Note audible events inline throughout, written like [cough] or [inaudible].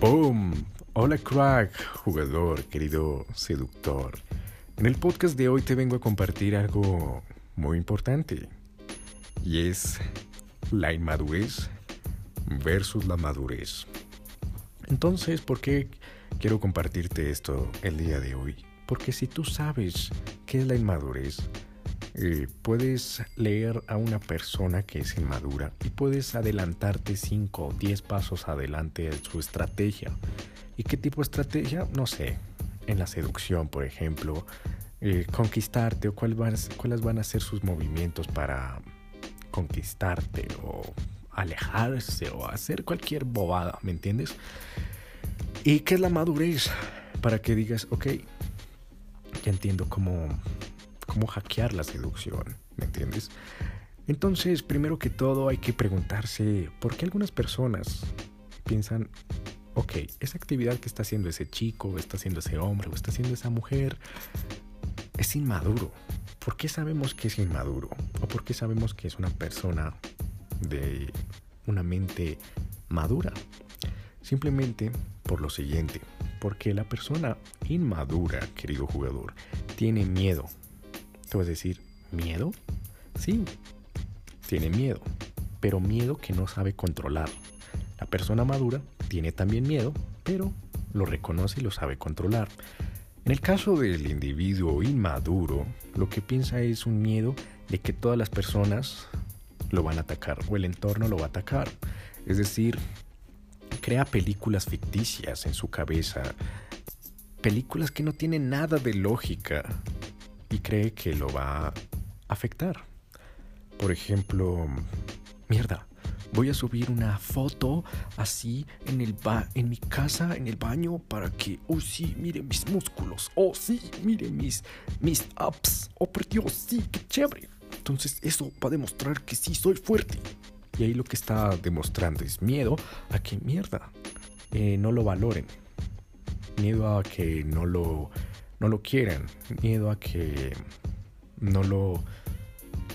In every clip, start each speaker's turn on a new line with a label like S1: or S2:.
S1: ¡Boom! Hola crack, jugador, querido seductor. En el podcast de hoy te vengo a compartir algo muy importante. Y es la inmadurez versus la madurez. Entonces, ¿por qué quiero compartirte esto el día de hoy? Porque si tú sabes qué es la inmadurez, eh, puedes leer a una persona que es inmadura y puedes adelantarte 5 o 10 pasos adelante de su estrategia. ¿Y qué tipo de estrategia? No sé, en la seducción, por ejemplo, eh, conquistarte o cuáles van, cuáles van a ser sus movimientos para conquistarte o alejarse o hacer cualquier bobada, ¿me entiendes? ¿Y qué es la madurez? Para que digas, ok, ya entiendo cómo cómo hackear la seducción, ¿me entiendes? Entonces, primero que todo hay que preguntarse por qué algunas personas piensan, ok, esa actividad que está haciendo ese chico, o está haciendo ese hombre, o está haciendo esa mujer, es inmaduro. ¿Por qué sabemos que es inmaduro? ¿O por qué sabemos que es una persona de una mente madura? Simplemente por lo siguiente, porque la persona inmadura, querido jugador, tiene miedo te vas a decir, ¿miedo? Sí, tiene miedo, pero miedo que no sabe controlar. La persona madura tiene también miedo, pero lo reconoce y lo sabe controlar. En el caso del individuo inmaduro, lo que piensa es un miedo de que todas las personas lo van a atacar o el entorno lo va a atacar. Es decir, crea películas ficticias en su cabeza, películas que no tienen nada de lógica, y cree que lo va a afectar. Por ejemplo, mierda, voy a subir una foto así en, el ba en mi casa, en el baño, para que, oh sí, miren mis músculos, oh sí, miren mis, mis abs, oh por Dios, sí, qué chévere. Entonces eso va a demostrar que sí soy fuerte. Y ahí lo que está demostrando es miedo a que mierda, eh, no lo valoren. Miedo a que no lo no lo quieran, miedo a que no lo,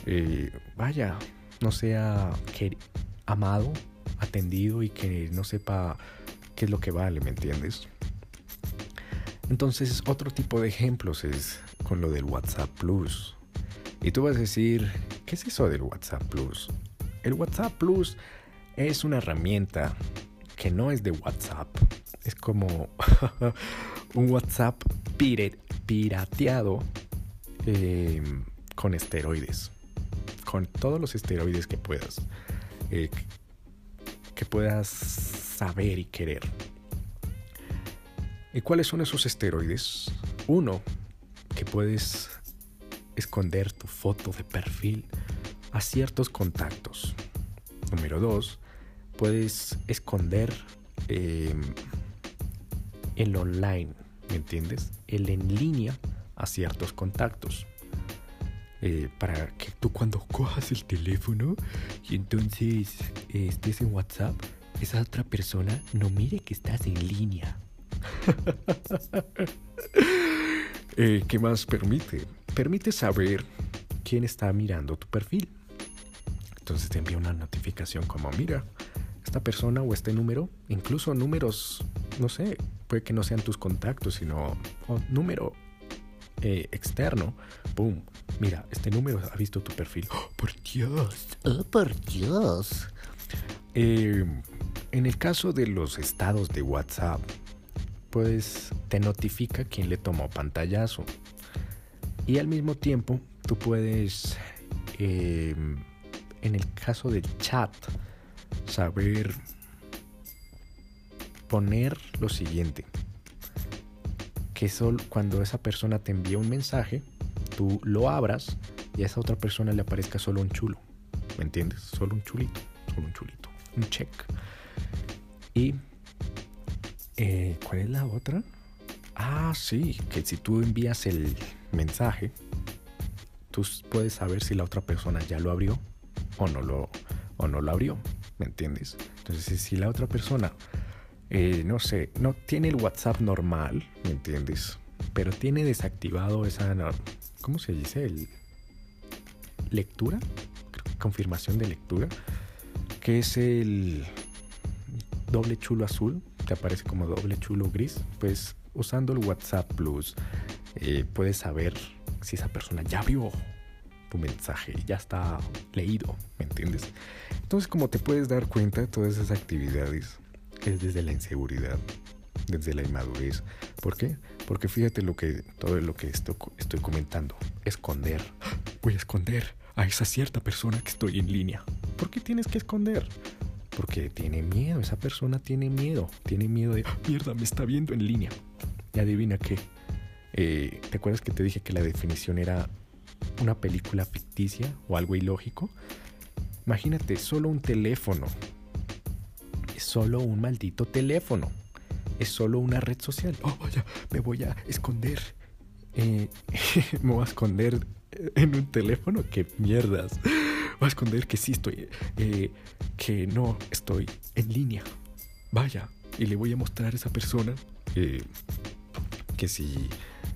S1: eh, vaya, no sea amado, atendido y que no sepa qué es lo que vale, ¿me entiendes? Entonces, otro tipo de ejemplos es con lo del WhatsApp Plus. Y tú vas a decir, ¿qué es eso del WhatsApp Plus? El WhatsApp Plus es una herramienta que no es de WhatsApp. Es como [laughs] un WhatsApp pirateado em, con esteroides. Con todos los esteroides que puedas. Eh, que puedas saber y querer. ¿Y cuáles son esos esteroides? Uno, que puedes esconder tu foto de perfil a ciertos contactos. Número dos, puedes esconder eh, el online ¿me entiendes? El en línea a ciertos contactos. Eh, para que tú cuando [laughs] cojas el teléfono y entonces estés en WhatsApp, esa otra persona no mire que estás en línea. [laughs] Eh, ¿Qué más permite? Permite saber quién está mirando tu perfil. Entonces te envía una notificación como, mira, esta persona o este número, incluso números, no sé, puede que no sean tus contactos, sino un número eh, externo. Boom. Mira, este número ha visto tu perfil. ¡Oh, por Dios. Oh, por Dios. Em, en el caso de los estados de WhatsApp, pues te notifica quién le tomó pantallazo. Y al mismo tiempo, tú puedes, em, en el caso del chat, saber poner lo siguiente, que solo cuando esa persona te envía un mensaje, tú lo abras y a esa otra persona le aparezca solo un chulo, ¿me entiendes? Solo un chulito, solo un chulito, un check. Y, eh, ¿cuál es la otra? Ah, sí, que si tú envías el mensaje, tú puedes saber si la otra persona ya lo abrió o no lo, o no lo abrió, ¿me entiendes? Entonces, si la otra persona eh, no sé, no tiene el WhatsApp normal, ¿me entiendes? Pero tiene desactivado esa, ¿cómo se dice? El, lectura, confirmación de lectura, que es el doble chulo azul, te aparece como doble chulo gris, pues usando el WhatsApp Plus eh, puedes saber si esa persona ya vio tu mensaje, ya está leído, ¿me entiendes? Entonces como te puedes dar cuenta, todas esas actividades es desde la inseguridad, desde la inmadurez. ¿Por qué? Porque fíjate lo que, todo lo que estoy, estoy comentando, esconder. Voy a esconder a esa cierta persona que estoy en línea. ¿Por qué tienes que esconder? Porque tiene miedo, esa persona tiene miedo, tiene miedo de, mierda, me está viendo en línea. Y adivina qué. Eh, ¿Te acuerdas que te dije que la definición era una película ficticia o algo ilógico? Imagínate, solo un teléfono. Es solo un maldito teléfono. Es solo una red social. Oh, vaya, me voy a esconder. Eh, [laughs] me voy a esconder en un teléfono. ¡Qué mierdas! Voy a esconder que sí estoy. Eh, que no estoy en línea. Vaya, y le voy a mostrar a esa persona eh, que si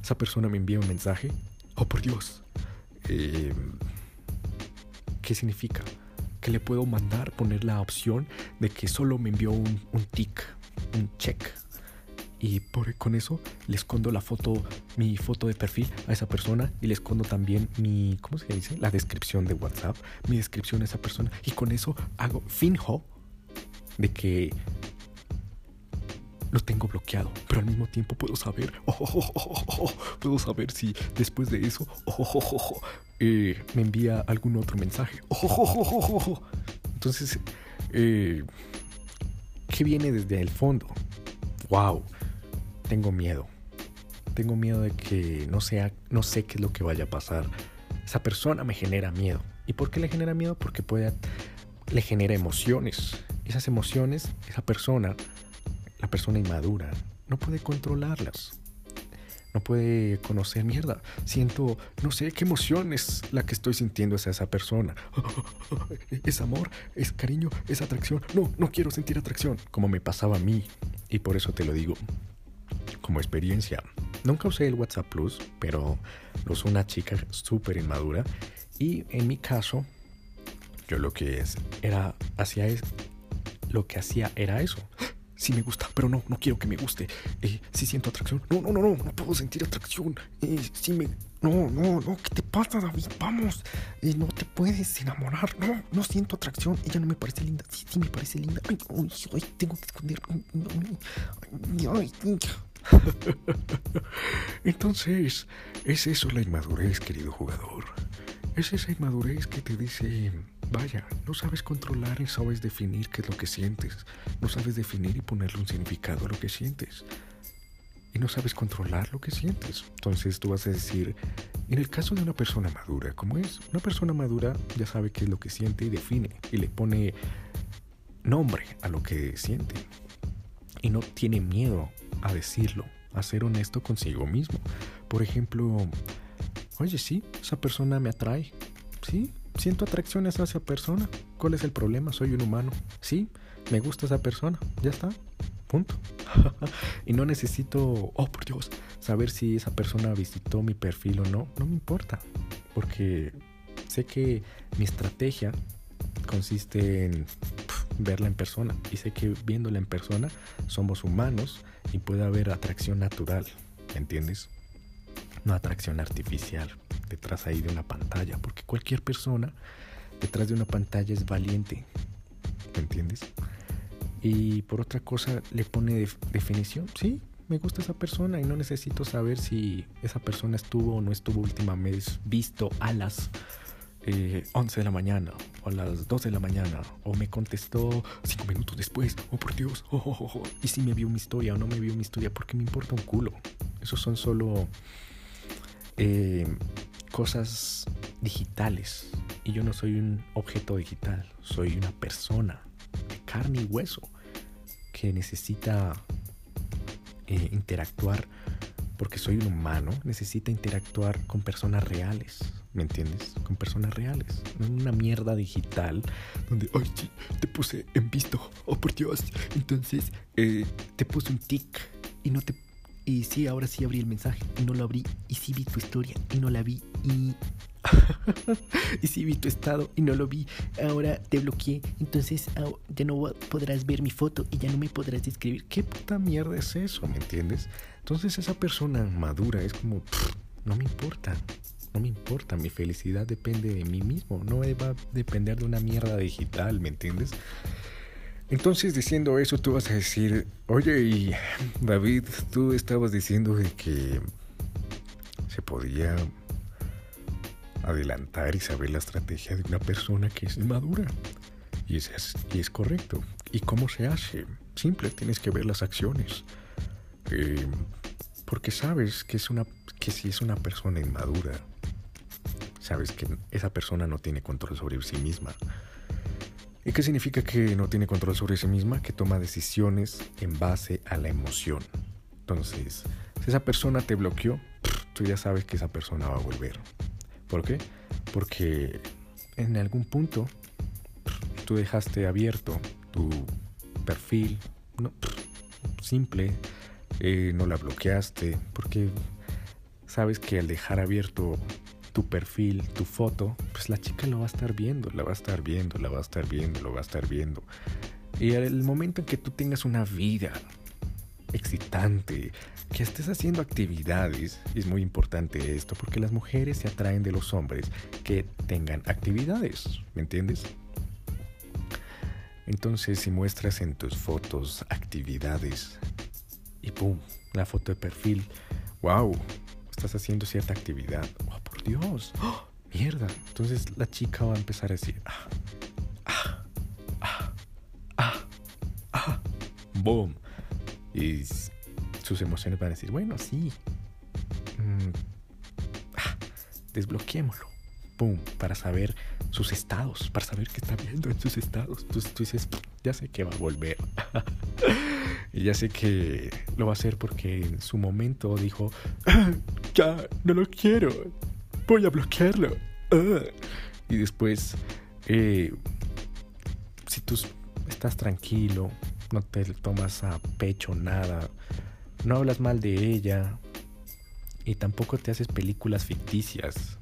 S1: esa persona me envía un mensaje, oh por Dios, eh, ¿qué significa? Le puedo mandar, poner la opción de que solo me envió un, un tic, un check. Y por, con eso le escondo la foto, mi foto de perfil a esa persona y le escondo también mi, ¿cómo se dice? La descripción de WhatsApp, mi descripción a esa persona. Y con eso hago, finjo de que lo tengo bloqueado, pero al mismo tiempo puedo saber, puedo saber si después de eso eh, me envía algún otro mensaje. Entonces, eh, ¿qué viene desde el fondo? Wow, tengo miedo. Tengo miedo de que no sea, no sé qué es lo que vaya a pasar. Esa persona me genera miedo. ¿Y por qué le genera miedo? Porque puede, le genera emociones. Esas emociones, esa persona la persona inmadura no puede controlarlas. No puede conocer mierda. Siento, no sé qué emoción es la que estoy sintiendo hacia esa persona. [laughs] Es amor, es cariño, es atracción. No, no quiero sentir atracción, como me pasaba a mí. Y por eso te lo digo. Como experiencia. Nunca usé el WhatsApp Plus, pero lo usó una chica súper inmadura. Y en mi caso, yo lo que es, era, hacía es, lo que hacía era eso sí me gusta, pero no, no quiero que me guste. Eh, sí siento atracción. No, no, no, no, no puedo sentir atracción. Eh, sí me... No, no, no, ¿qué te pasa, David? Vamos. Eh, no te puedes enamorar. No, no siento atracción. Ella no me parece linda. Sí, sí me parece linda. Ay, ay, tengo que esconder. Ay, ay, [laughs] Entonces, es eso la inmadurez, querido jugador. Es esa inmadurez que te dice Vaya, no sabes controlar y sabes definir qué es lo que sientes. No sabes definir y ponerle un significado a lo que sientes. Y no sabes controlar lo que sientes. Entonces tú vas a decir, en el caso de una persona madura, ¿cómo es? Una persona madura ya sabe qué es lo que siente y define y le pone nombre a lo que siente. Y no tiene miedo a decirlo, a ser honesto consigo mismo. Por ejemplo, oye, sí, esa persona me atrae. Sí, siento atracción hacia persona. ¿Cuál es el problema? Soy un humano. Sí, me gusta esa persona. Ya está. Punto. [laughs] y no necesito, oh por Dios, saber si esa persona visitó mi perfil o no. No me importa. Porque sé que mi estrategia consiste en verla en persona. Y sé que viéndola en persona somos humanos y puede haber atracción natural. ¿Entiendes? No atracción artificial detrás ahí de una pantalla, porque cualquier persona detrás de una pantalla es valiente, ¿me entiendes? Y por otra cosa le pone definición, sí, me gusta esa persona y no necesito saber si esa persona estuvo o no estuvo últimamente visto a las 11 de la mañana o a las 12 de la mañana o me contestó 5 minutos después, oh por Dios, oh, oh, oh, y si me vio mi historia o no me vio mi historia, porque me importa un culo. Esos son solo eh, cosas digitales. Y yo no soy un objeto digital, soy una persona de carne y hueso que necesita eh, interactuar, porque soy un humano, necesita interactuar con personas reales, ¿me entiendes? Con personas reales, no una mierda digital donde, ay, sí, te puse en visto, oh por Dios, entonces eh, te puse un tic y no te y sí, ahora sí abrí el mensaje y no lo abrí. Y sí vi tu historia y no la vi. Y [laughs]
S2: y si vi tu estado y no lo vi, ahora te bloqueé, entonces ya no podrás ver mi foto y ya no me podrás escribir.
S1: ¿Qué puta mierda es eso? ¿Me entiendes? Entonces esa persona madura es como, no me importa. No me importa, mi felicidad depende de mí mismo, no va a depender de una mierda digital, ¿me entiendes? Entonces diciendo eso tú vas a decir, oye, David, tú estabas diciendo de que se podía adelantar y saber la estrategia de una persona que es inmadura. Y es, y es correcto. ¿Y cómo se hace? Simple, tienes que ver las acciones. Eh, porque sabes que, es una, que si es una persona inmadura, sabes que esa persona no tiene control sobre sí misma. ¿Y qué significa que no tiene control sobre sí misma? Que toma decisiones en base a la emoción. Entonces, si esa persona te bloqueó, tú ya sabes que esa persona va a volver. ¿Por qué? Porque en algún punto tú dejaste abierto tu perfil, no, simple, eh, no la bloqueaste, porque sabes que al dejar abierto tu perfil, tu foto, pues la chica lo va a estar viendo, la va a estar viendo, la va a estar viendo, lo va a estar viendo. Y al momento en que tú tengas una vida excitante, que estés haciendo actividades, es muy importante esto, porque las mujeres se atraen de los hombres que tengan actividades, ¿me entiendes? Entonces, si muestras en tus fotos actividades y pum, la foto de perfil, wow, estás haciendo cierta actividad, Dios, ¡Oh! mierda. Entonces la chica va a empezar a decir, ah, ah, ah, ah, ah, boom. Y sus emociones van a decir, bueno, sí. Mm, ah, desbloqueémoslo. Pum, para saber sus estados, para saber qué está viendo en sus estados. Entonces tú dices, ya sé que va a volver. [laughs] y ya sé que lo va a hacer porque en su momento dijo, ah, ya, no lo quiero. Voy a bloquearlo. Ah". Y después, eh, si tú estás tranquilo, no te tomas a pecho nada, no hablas mal de ella y tampoco te haces películas ficticias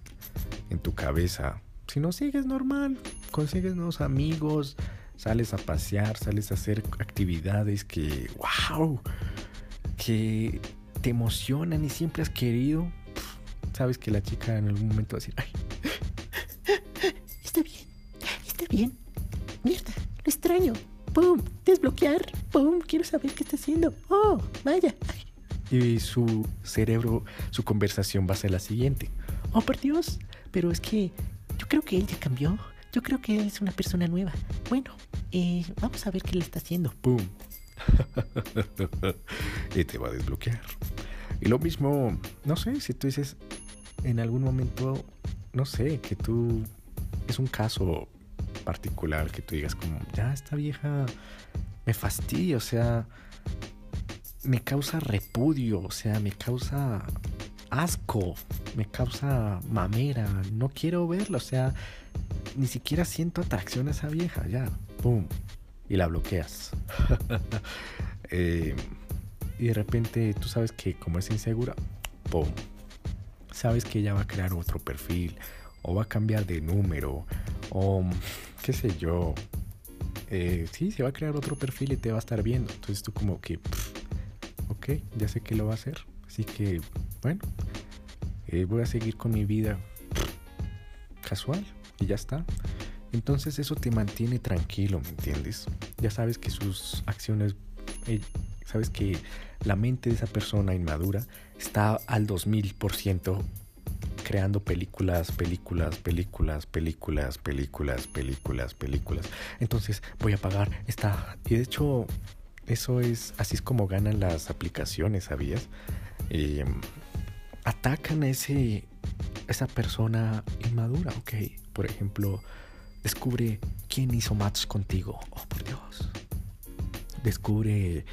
S1: en tu cabeza. Si no sigues normal, consigues nuevos amigos, sales a pasear, sales a hacer actividades que, wow, que te emocionan y siempre has querido. Sabes que la chica en algún momento va a decir, ay,
S2: está bien, está bien, mierda, lo extraño. ¡Pum! Desbloquear. ¡Pum! Quiero saber qué está haciendo. ¡Oh! Vaya.
S1: Y su cerebro, su conversación va a ser la siguiente.
S2: Oh, por Dios. Pero es que yo creo que él ya cambió. Yo creo que él es una persona nueva. Bueno, eh, vamos a ver qué le está haciendo.
S1: ¡Pum! [laughs] y te va a desbloquear. Y lo mismo, no sé, si tú dices en algún momento, no sé, que tú es un caso particular que tú digas como, ya esta vieja me fastidia, o sea, me causa repudio, o sea, me causa asco, me causa mamera, no quiero verla, o sea, ni siquiera siento atracción a esa vieja, ya, ¡pum! Y la bloqueas. [laughs] Eh, y de repente tú sabes que como es insegura, ¡pum! Sabes que ella va a crear otro perfil, o va a cambiar de número, o qué sé yo. Eh, sí, se va a crear otro perfil y te va a estar viendo. Entonces tú como que, ok, ya sé que lo va a hacer. Así que, bueno, eh, voy a seguir con mi vida casual y ya está. Entonces eso te mantiene tranquilo, ¿me entiendes? Ya sabes que sus acciones, eh, sabes que la mente de esa persona inmadura está al 2000% creando películas, películas, películas, películas, películas, películas, películas. Entonces voy a pagar esta. Y de hecho, eso es. Así es como ganan las aplicaciones, ¿sabías? Em, atacan a ese. esa persona inmadura, ok. Por ejemplo, descubre quién hizo match contigo. Oh, por Dios. Descubre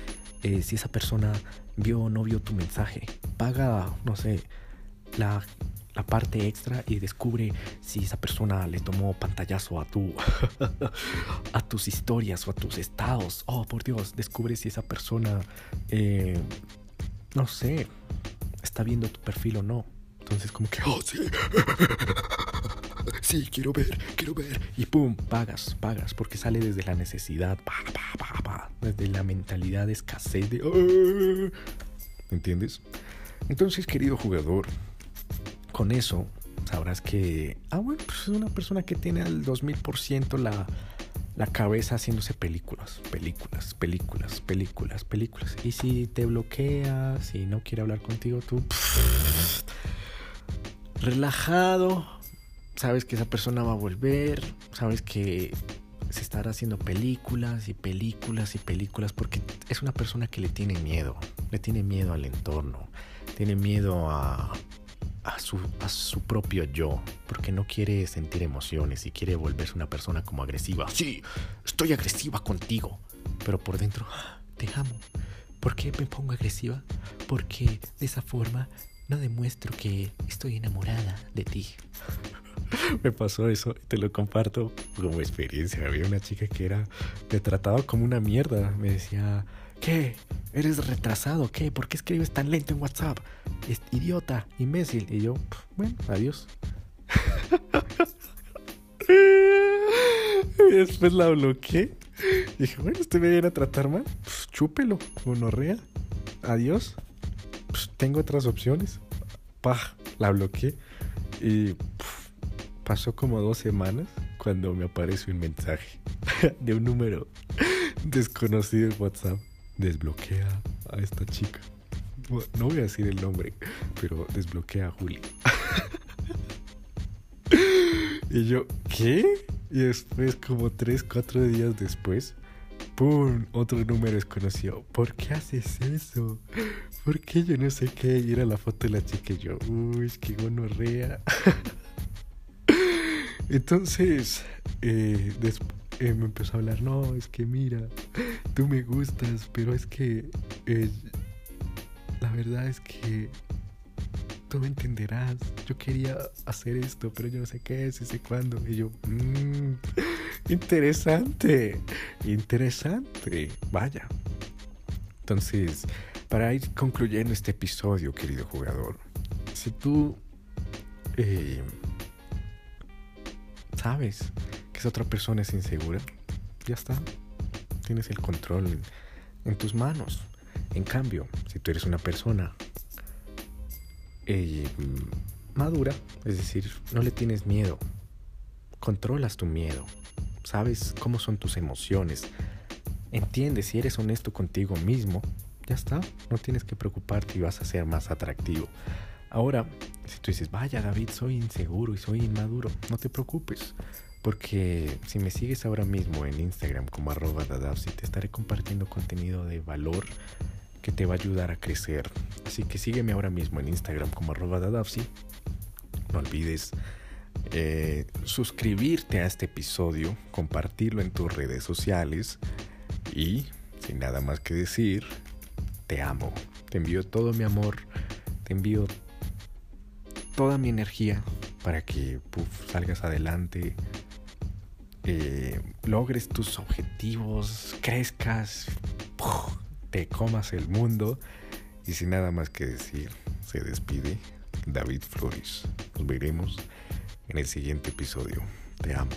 S1: eh, si esa persona vio o no vio tu mensaje. Paga, no sé, la la parte extra y descubre si esa persona le tomó pantallazo a tu [laughs] a tus historias o a tus estados. Oh, por Dios, descubre si esa persona eh, no sé, está viendo tu perfil o no. Entonces como que, oh, sí. [laughs] Sí, quiero ver, quiero ver. Y pum, pagas, pagas, porque sale desde la necesidad, desde la mentalidad de escasez de... "Ah". ¿Entiendes? Entonces, querido jugador, con eso sabrás que, ah, bueno, pues es una persona que tiene al 2000% la, la cabeza haciéndose películas, películas, películas, películas, películas. Y si te bloquea, si no quiere hablar contigo, tú relajado, sabes que esa persona va a volver, sabes que se estará haciendo películas y películas y películas porque es una persona que le tiene miedo, le tiene miedo al entorno, tiene miedo a, a su, a su propio yo, porque no quiere sentir emociones y quiere volverse una persona como agresiva. Sí, estoy agresiva contigo, pero por dentro "Ah, te amo. ¿Por qué me pongo agresiva? Porque de esa forma no demuestro que estoy enamorada de ti. [laughs] Me pasó eso y te lo comparto como experiencia. Había una chica que era me trataba como una mierda. Me decía, ¿qué? ¿Eres retrasado? ¿Qué? ¿Por qué escribes tan lento en WhatsApp? Idiota, imbécil. Y yo, "Pf, bueno, adiós. [laughs] y después la bloqueé. Dije, bueno, usted me viene a tratar mal. Pues, chúpelo, gonorrea. Adiós. Pues, tengo otras opciones. Pah, la bloqueé. Y pasó como dos semanas cuando me aparece un mensaje [laughs] de un número desconocido en WhatsApp. Desbloquea a esta chica. No voy a decir el nombre, pero desbloquea a Juli. [laughs] y yo, ¿qué? Y después, como tres, cuatro días después, ¡pum! Otro número desconocido. ¿Por qué haces eso? ¿Por qué yo no sé qué? Y era la foto de la chica y yo, uy, qué gonorrea. [laughs] Entonces, eh, eh, me empezó a hablar, no, es que mira, tú me gustas, pero es que eh, la verdad es que tú me entenderás. Yo quería hacer esto, pero yo no sé qué es, y sé cuándo. Y yo, "Mm, interesante, interesante, vaya. Entonces, para ir concluyendo este episodio, querido jugador, si tú eh, sabes que esa otra persona es insegura, ya está. Tienes el control en, tus manos. En cambio, si tú eres una persona eh, madura, es decir, no le tienes miedo, controlas tu miedo, sabes cómo son tus emociones, entiendes si eres honesto contigo mismo, ya está, no tienes que preocuparte y vas a ser más atractivo. Ahora, si tú dices, vaya David, soy inseguro y soy inmaduro, no te preocupes. Porque si me sigues ahora mismo en Instagram como arroba te estaré compartiendo contenido de valor que te va a ayudar a crecer. Así que sígueme ahora mismo en Instagram como arroba dadavsi. No olvides eh, suscribirte a este episodio, compartirlo en tus redes sociales y, sin nada más que decir, te amo. Te envío todo mi amor, te envío toda mi energía para que salgas adelante, eh, logres tus objetivos, crezcas, te comas el mundo. Y sin nada más que decir, se despide David Flores. Nos veremos en el siguiente episodio. Te amo.